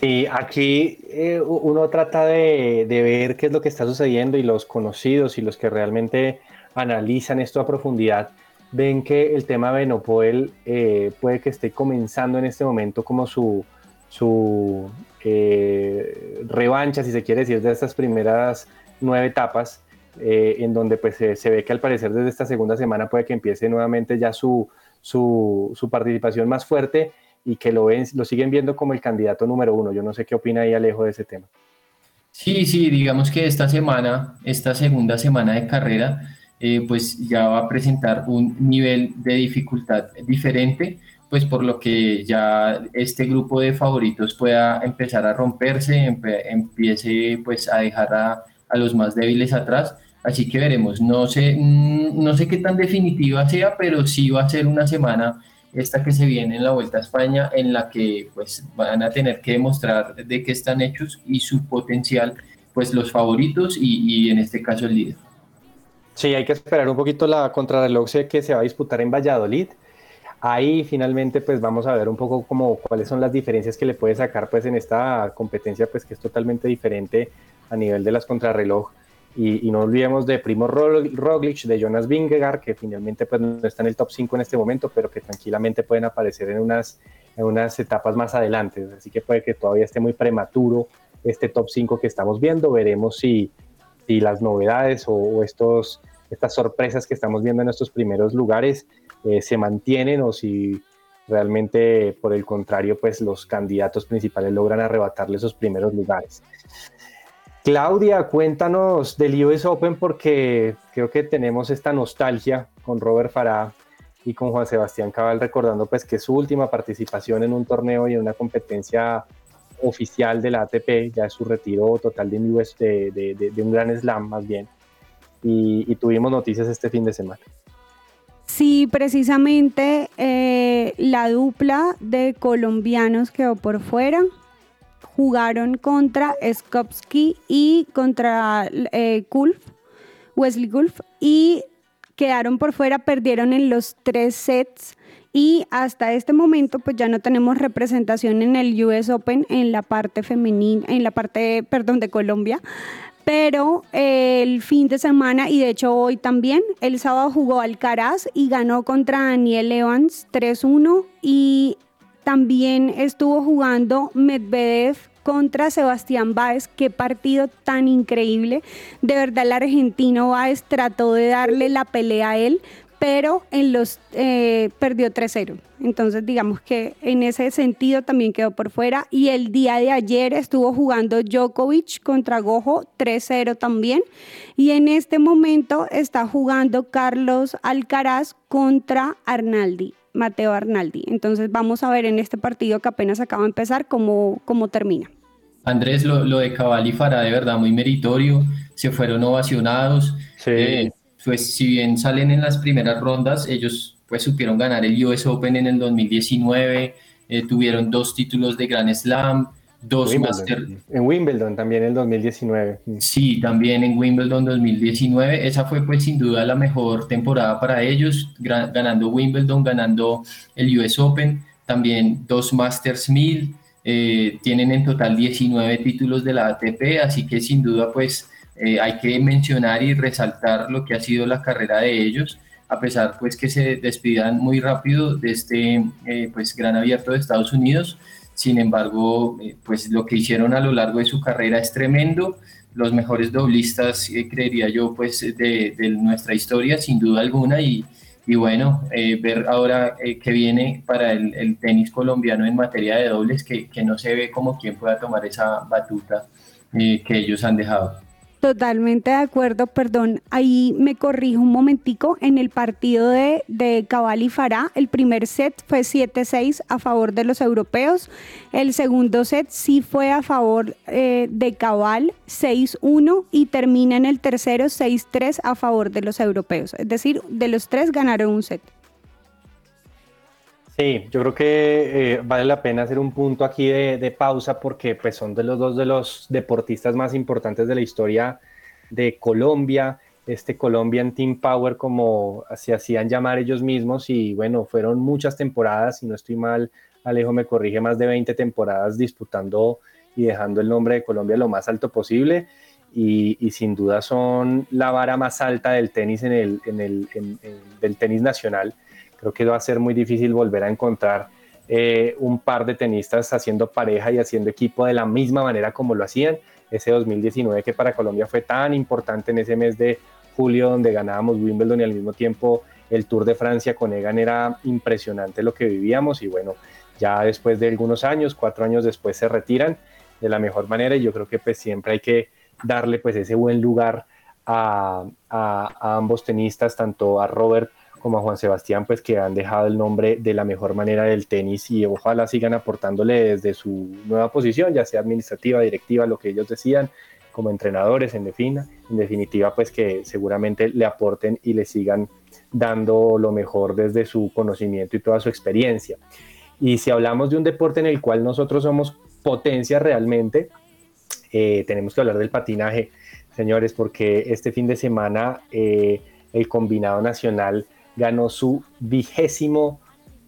Sí, aquí eh, uno trata de, ver qué es lo que está sucediendo y los conocidos y los que realmente analizan esto a profundidad ven que el tema Benopoel eh, puede que esté comenzando en este momento como su, su eh, revancha, si se quiere decir, de estas primeras nueve etapas, en donde pues se ve que al parecer desde esta segunda semana puede que empiece nuevamente ya su, su, su participación más fuerte y que lo, ven, lo siguen viendo como el candidato número uno. Yo no sé qué opina ahí Alejo de ese tema. Sí, sí, digamos que esta semana, esta segunda semana de carrera, eh, pues ya va a presentar un nivel de dificultad diferente, pues por lo que ya este grupo de favoritos pueda empezar a romperse, empiece pues a dejar a, a, los más débiles atrás. Así que veremos, no sé, mm, no sé qué tan definitiva sea, pero sí va a ser una semana esta que se viene en la Vuelta a España, en la que pues van a tener que demostrar de qué están hechos y su potencial, pues los favoritos y, en este caso el líder. Sí, hay que esperar un poquito la contrarreloj que se va a disputar en Valladolid. Ahí finalmente pues vamos a ver un poco como cuáles son las diferencias que le puede sacar pues en esta competencia pues que es totalmente diferente a nivel de las contrarreloj y, no olvidemos de Primo Roglic, de Jonas Vingegaard, que finalmente pues, no está en el top 5 en este momento, pero que tranquilamente pueden aparecer en unas, en unas etapas más adelante. Así que puede que todavía esté muy prematuro este top 5 que estamos viendo. Veremos si, si las novedades o, estos, estas sorpresas que estamos viendo en estos primeros lugares eh, se mantienen o si realmente, por el contrario, pues los candidatos principales logran arrebatarle esos primeros lugares. Claudia, cuéntanos del US Open porque creo que tenemos esta nostalgia con Robert Farah y con Juan Sebastián Cabal recordando pues que su última participación en un torneo y en una competencia oficial de la ATP, ya es su retiro total de, un gran slam más bien, y, tuvimos noticias este fin de semana. Sí, precisamente eh, la dupla de colombianos quedó por fuera jugaron contra Skopsky y contra eh, Wesley Gulf, y quedaron por fuera, perdieron en los tres sets y hasta este momento pues ya no tenemos representación en el US Open en la parte femenina, en la parte, perdón, de Colombia. Pero eh, el fin de semana, y de hecho hoy también, el sábado jugó Alcaraz y ganó contra Daniel Evans 3-1 y también estuvo jugando Medvedev contra Sebastián Báez. Qué partido tan increíble. De verdad, el argentino Báez trató de darle la pelea a él, pero en los eh, perdió 3-0. Entonces, digamos que en ese sentido también quedó por fuera. Y el día de ayer estuvo jugando Djokovic contra Gojo 3-0 también. Y en este momento está jugando Carlos Alcaraz contra Arnaldi. Mateo Arnaldi. Entonces vamos a ver en este partido que apenas acaba de empezar cómo, cómo termina. Andrés, lo, de Cabal y Farah de verdad muy meritorio, se fueron ovacionados. Eh, pues si bien salen en las primeras rondas, ellos pues supieron ganar el US Open en el 2019, eh, tuvieron dos títulos de Grand Slam, dos En Wimbledon también en el 2019. Sí, también en Wimbledon 2019. Esa fue pues sin duda la mejor temporada para ellos, ganando Wimbledon, ganando el US Open, también dos Masters 1000. Eh, tienen en total 19 títulos de la ATP, así que sin duda pues eh, hay que mencionar y resaltar lo que ha sido la carrera de ellos, a pesar pues que se despidan muy rápido de este eh, pues gran abierto de Estados Unidos, sin embargo, eh, pues lo que hicieron a lo largo de su carrera es tremendo. Los mejores doblistas, eh, creería yo, pues de, nuestra historia, sin duda alguna. Y, y bueno, eh, ver ahora que viene para el, tenis colombiano en materia de dobles, que, que, no se ve como quien pueda tomar esa batuta que ellos han dejado. Totalmente de acuerdo, perdón, ahí me corrijo un momentico, en el partido de, de Cabal y Fará, el primer set fue 7-6 a favor de los europeos, el segundo set sí fue a favor eh, de Cabal 6-1 y termina en el tercero 6-3 a favor de los europeos, es decir, de los tres ganaron un set. Sí, yo creo que eh, vale la pena hacer un punto aquí de, de, pausa porque pues, son de los dos de los deportistas más importantes de la historia de Colombia, este Colombian Team Power como se hacían llamar ellos mismos y bueno, fueron muchas temporadas, si no estoy mal, Alejo me corrige, más de 20 temporadas disputando y dejando el nombre de Colombia lo más alto posible. Y, y sin duda son la vara más alta del tenis en el, en el en, en, del tenis nacional Creo que va a ser muy difícil volver a encontrar eh, un par de tenistas haciendo pareja y haciendo equipo de la misma manera como lo hacían. Ese 2019 que para Colombia fue tan importante en ese mes de julio donde ganábamos Wimbledon y al mismo tiempo el Tour de Francia con Egan era impresionante lo que vivíamos y bueno, ya después de algunos años, cuatro años después se retiran de la mejor manera y yo creo que pues siempre hay que darle pues ese buen lugar a, a, a ambos tenistas, tanto a Robert como a Juan Sebastián, pues que han dejado el nombre de la mejor manera del tenis y ojalá sigan aportándole desde su nueva posición, ya sea administrativa, directiva, lo que ellos decían, como entrenadores en, defina, en definitiva, pues que seguramente le aporten y le sigan dando lo mejor desde su conocimiento y toda su experiencia. Y si hablamos de un deporte en el cual nosotros somos potencia realmente, eh, tenemos que hablar del patinaje, señores, porque este fin de semana eh, el combinado nacional ganó su vigésimo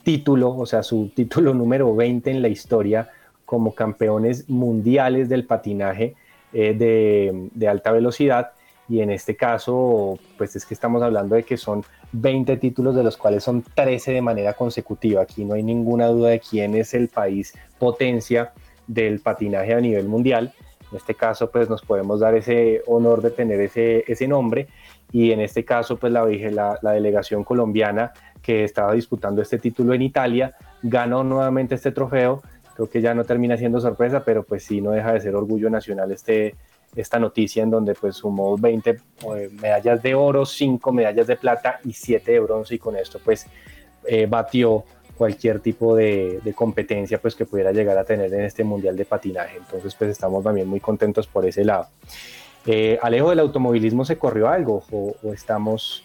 título, o sea, su título número 20 en la historia como campeones mundiales del patinaje eh, de, de, alta velocidad. Y en este caso, pues es que estamos hablando de que son 20 títulos, de los cuales son 13 de manera consecutiva. Aquí no hay ninguna duda de quién es el país potencia del patinaje a nivel mundial. En este caso, pues nos podemos dar ese honor de tener ese, ese nombre y en este caso pues la, la, la, delegación colombiana que estaba disputando este título en Italia ganó nuevamente este trofeo, creo que ya no termina siendo sorpresa, pero pues sí no deja de ser orgullo nacional este, esta noticia en donde pues sumó 20 eh, medallas de oro, 5 medallas de plata y 7 de bronce y con esto pues eh, batió cualquier tipo de, de, competencia pues que pudiera llegar a tener en este mundial de patinaje. Entonces pues estamos también muy contentos por ese lado eh, Alejo, ¿del automovilismo se corrió algo o, estamos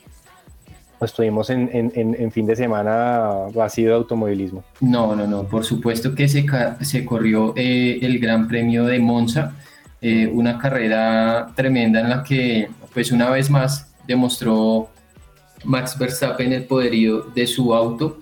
o estuvimos en, fin de semana vacío de automovilismo? No, no, no, por supuesto que se, se corrió eh, el Gran Premio de Monza, eh, una carrera tremenda en la que pues una vez más demostró Max Verstappen el poderío de su auto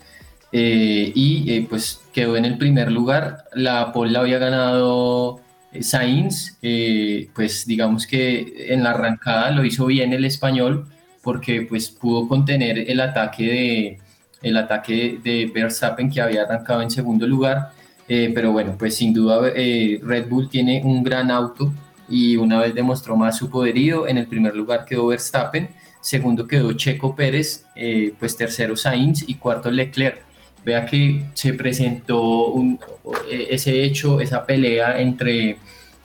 y pues quedó en el primer lugar. La pole la había ganado Sainz, eh, pues digamos que en la arrancada lo hizo bien el español porque pues pudo contener el ataque de, el ataque de Verstappen que había arrancado en segundo lugar. Eh, pero bueno, pues sin duda eh, Red Bull tiene un gran auto y una vez demostró más su poderío. En el primer lugar quedó Verstappen, segundo quedó Checo Pérez, pues tercero Sainz y cuarto Leclerc. Vea que se presentó un, ese hecho, esa pelea entre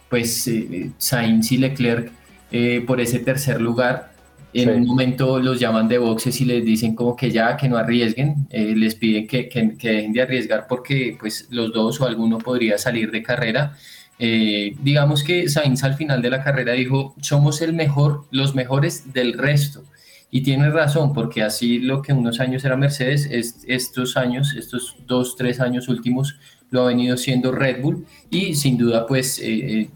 pues eh, Sainz y Leclerc eh, por ese tercer lugar. En sí. un momento los llaman de boxes y les dicen como que ya, que no arriesguen, eh, les piden que, que, que, dejen de arriesgar porque pues los dos o alguno podría salir de carrera. Eh, digamos que Sainz al final de la carrera dijo, somos el mejor, los mejores del resto. Y tiene razón, porque así lo que unos años era Mercedes, es, estos años, estos dos, tres años últimos, lo ha venido siendo Red Bull y sin duda pues eh,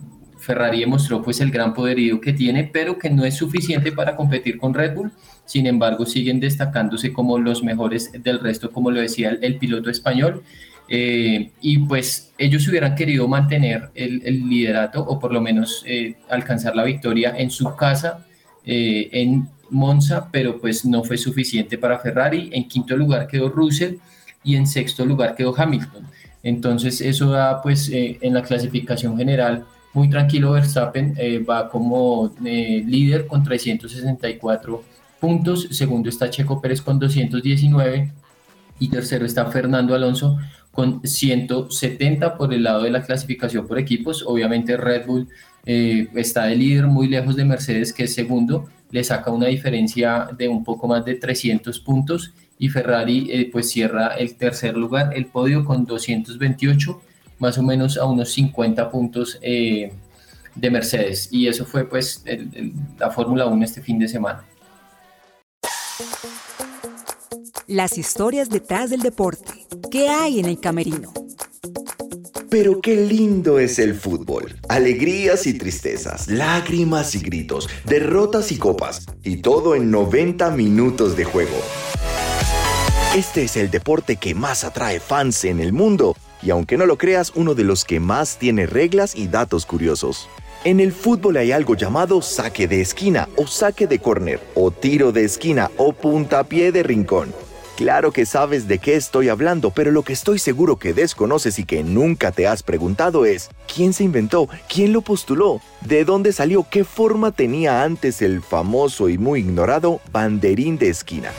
Ferrari demostró pues el gran poderío que tiene, pero que no es suficiente para competir con Red Bull. Sin embargo, siguen destacándose como los mejores del resto, como lo decía el, piloto español. Eh, y pues ellos hubieran querido mantener el, liderato o por lo menos eh, alcanzar la victoria en su casa, eh, en Monza, pero pues no fue suficiente para Ferrari. En quinto lugar quedó Russell y en sexto lugar quedó Hamilton. Entonces eso da pues eh, en la clasificación general muy tranquilo Verstappen, eh, va como eh, líder con 364 puntos, segundo está Checo Pérez con 219 y tercero está Fernando Alonso con 170 por el lado de la clasificación por equipos, obviamente Red Bull está de líder muy lejos de Mercedes que es segundo, le saca una diferencia de un poco más de 300 puntos y Ferrari eh, pues cierra el tercer lugar, el podio con 228, más o menos a unos 50 puntos eh, de Mercedes. Y eso fue pues la Fórmula 1 este fin de semana. Las historias detrás del deporte. ¿Qué hay en el camerino? Pero qué lindo es el fútbol. Alegrías y tristezas, lágrimas y gritos, derrotas y copas, y todo en 90 minutos de juego. Este es el deporte que más atrae fans en el mundo, y aunque no lo creas, uno de los que más tiene reglas y datos curiosos. En el fútbol hay algo llamado saque de esquina o saque de córner o tiro de esquina o puntapié de rincón. Claro que sabes de qué estoy hablando, pero lo que estoy seguro que desconoces y que nunca te has preguntado es, ¿quién se inventó? ¿Quién lo postuló? ¿De dónde salió? ¿Qué forma tenía antes el famoso y muy ignorado banderín de esquina?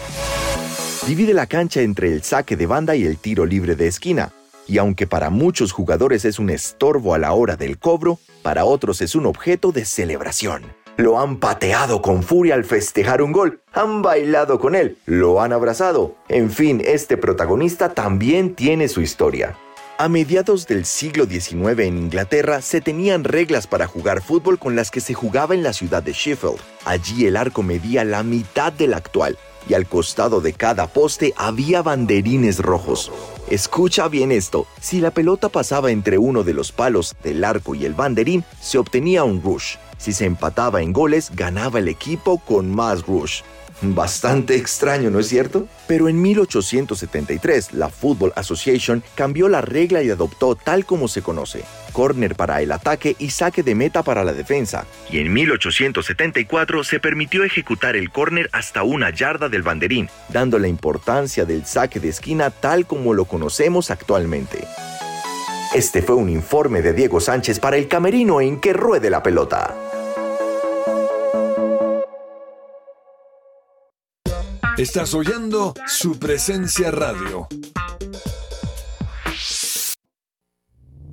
Divide la cancha entre el saque de banda y el tiro libre de esquina y aunque para muchos jugadores es un estorbo a la hora del cobro, para otros es un objeto de celebración. Lo han pateado con furia al festejar un gol, han bailado con él, lo han abrazado. En fin, este protagonista también tiene su historia. A mediados del siglo XIX en Inglaterra se tenían reglas para jugar fútbol con las que se jugaba en la ciudad de Sheffield. Allí el arco medía la mitad del actual y al costado de cada poste había banderines rojos. Escucha bien esto, si la pelota pasaba entre uno de los palos del arco y el banderín, se obtenía un rush. Si se empataba en goles, ganaba el equipo con más rush. Bastante extraño, ¿no es cierto? Pero en 1873, la Football Association cambió la regla y adoptó tal como se conoce, corner para el ataque y saque de meta para la defensa. Y en 1874 se permitió ejecutar el corner hasta una yarda del banderín, dando la importancia del saque de esquina tal como lo conocemos actualmente. Este fue un informe de Diego Sánchez para el camerino en que ruede la pelota. Estás oyendo su presencia radio.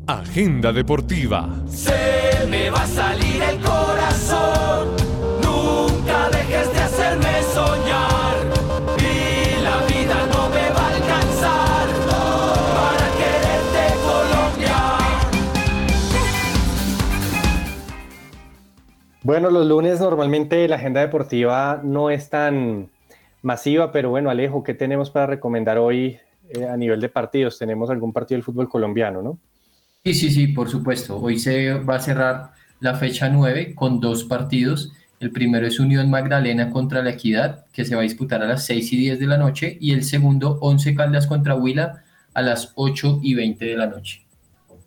Agenda deportiva. Se me va a salir el corazón. Nunca dejes de hacerme soñar. Y la vida no me va a alcanzar para quererte Colombia. Bueno, los lunes normalmente la agenda deportiva no es tan masiva, pero bueno, Alejo, ¿qué tenemos para recomendar hoy eh, a nivel de partidos? Tenemos algún partido del fútbol colombiano, ¿no? Sí, sí, sí, por supuesto. Hoy se va a cerrar la fecha 9 con dos partidos. El primero es Unión Magdalena contra la Equidad, que se va a disputar a las 6 y 10 de la noche, y el segundo, 11 Caldas contra Huila, a las 8 y 20 de la noche.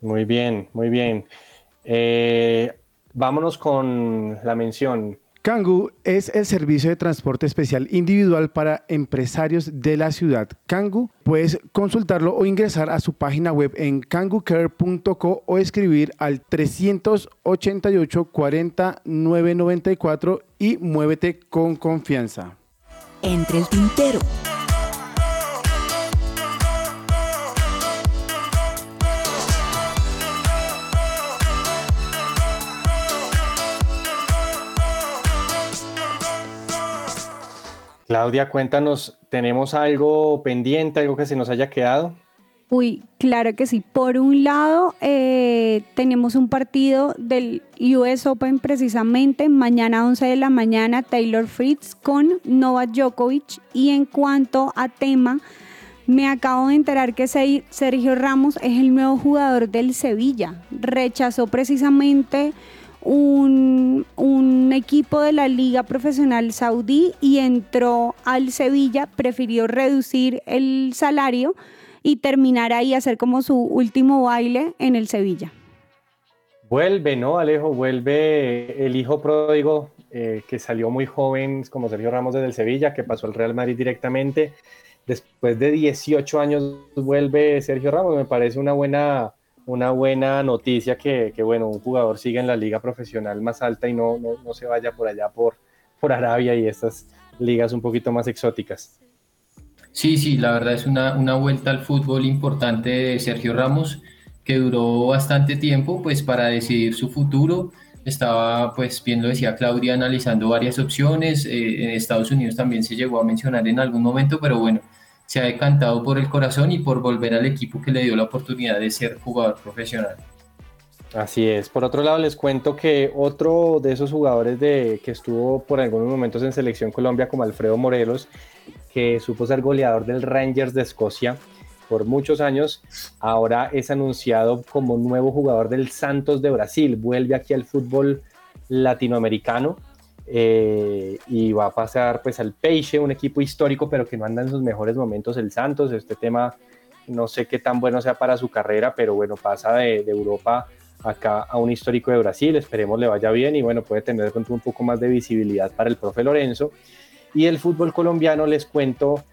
Muy bien, muy bien. Eh, vámonos con la mención. Kangu es el servicio de transporte especial individual para empresarios de la ciudad. Kangu, puedes consultarlo o ingresar a su página web en kangucare.co o escribir al 388 40 994 y muévete con confianza. Entre el tintero. Claudia, cuéntanos, ¿tenemos algo pendiente, algo que se nos haya quedado? Uy, claro que sí. Por un lado, eh, tenemos un partido del US Open precisamente, mañana 11 de la mañana, Taylor Fritz con Novak Djokovic. Y en cuanto a tema, me acabo de enterar que Se- Sergio Ramos es el nuevo jugador del Sevilla. Rechazó precisamente un, equipo de la Liga Profesional Saudí y entró al Sevilla, prefirió reducir el salario y terminar ahí, hacer como su último baile en el Sevilla. Vuelve, ¿no, Alejo? Vuelve el hijo pródigo eh, que salió muy joven, como Sergio Ramos desde el Sevilla, que pasó al Real Madrid directamente. Después de 18 años vuelve Sergio Ramos. Me parece una buena, una buena noticia que, que, bueno, un jugador siga en la liga profesional más alta y no, no, no se vaya por allá por, por Arabia y estas ligas un poquito más exóticas. Sí, sí, la verdad es una, una vuelta al fútbol importante de Sergio Ramos, que duró bastante tiempo pues para decidir su futuro. Estaba, pues bien lo decía Claudia, analizando varias opciones. Eh, en Estados Unidos también se llegó a mencionar en algún momento, pero bueno, se ha decantado por el corazón y por volver al equipo que le dio la oportunidad de ser jugador profesional. Así es. Por otro lado, les cuento que otro de esos jugadores de, que estuvo por algunos momentos en Selección Colombia, como Alfredo Morelos, que supo ser goleador del Rangers de Escocia, por muchos años, ahora es anunciado como nuevo jugador del Santos de Brasil, vuelve aquí al fútbol latinoamericano eh, y va a pasar pues al Peixe, un equipo histórico pero que no anda en sus mejores momentos el Santos, este tema no sé qué tan bueno sea para su carrera, pero bueno, pasa de, Europa acá a un histórico de Brasil, esperemos le vaya bien y bueno, puede tener de un poco más de visibilidad para el profe Lorenzo. Y el fútbol colombiano les cuento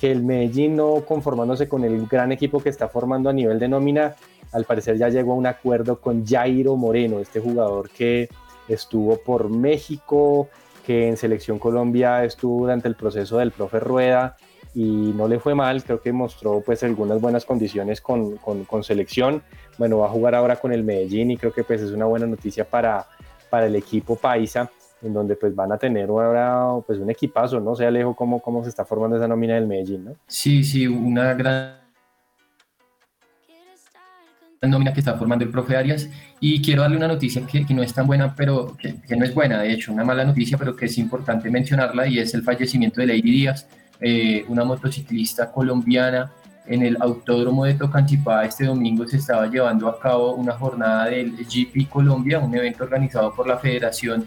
que el Medellín no conformándose con el gran equipo que está formando a nivel de nómina, al parecer ya llegó a un acuerdo con Jairo Moreno, este jugador que estuvo por México, que en Selección Colombia estuvo durante el proceso del profe Rueda y no le fue mal, creo que mostró pues algunas buenas condiciones con, con, selección. Bueno, va a jugar ahora con el Medellín y creo que pues es una buena noticia para, para el equipo paisa, en donde pues van a tener ahora pues un equipazo, ¿no? sé Alejo cómo, cómo se está formando esa nómina del Medellín, ¿no? Sí, sí, una gran nómina que está formando el profe Arias y quiero darle una noticia que, que no es tan buena, pero que, que, no es buena, de hecho, una mala noticia, pero que es importante mencionarla y es el fallecimiento de Lady Díaz, eh, una motociclista colombiana. En el autódromo de Tocancipá este domingo se estaba llevando a cabo una jornada del GP Colombia, un evento organizado por la Federación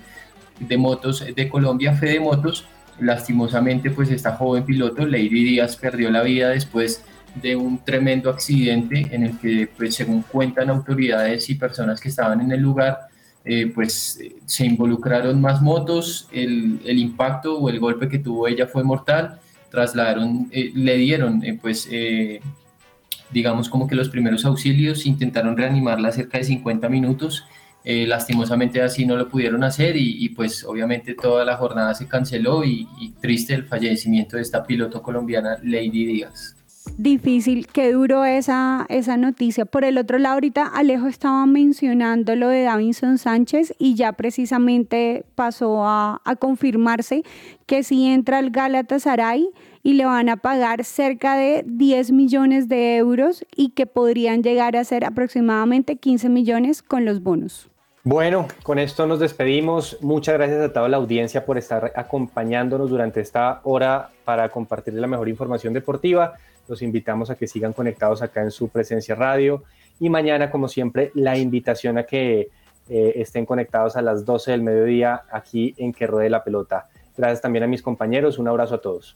de Motos de Colombia, Fede Motos. Lastimosamente, pues esta joven piloto, Lady Díaz, perdió la vida después de un tremendo accidente en el que, pues, según cuentan autoridades y personas que estaban en el lugar, eh, pues se involucraron más motos, el, el, impacto o el golpe que tuvo ella fue mortal trasladaron, eh, le dieron, eh, pues, eh, digamos como que los primeros auxilios, intentaron reanimarla cerca de 50 minutos, lastimosamente así no lo pudieron hacer y, pues obviamente toda la jornada se canceló y, y triste el fallecimiento de esta piloto colombiana Lady Díaz difícil, qué duro esa, esa noticia. Por el otro lado, ahorita Alejo estaba mencionando lo de Davinson Sánchez y ya precisamente pasó a, confirmarse que si entra al Galatasaray y le van a pagar cerca de 10 millones de euros y que podrían llegar a ser aproximadamente 15 millones con los bonos. Bueno, con esto nos despedimos. Muchas gracias a toda la audiencia por estar acompañándonos durante esta hora para compartir la mejor información deportiva. Los invitamos a que sigan conectados acá en su presencia radio y mañana, como siempre, la invitación a que eh, estén conectados a las 12 del mediodía aquí en Que Ruede la Pelota. Gracias también a mis compañeros. Un abrazo a todos.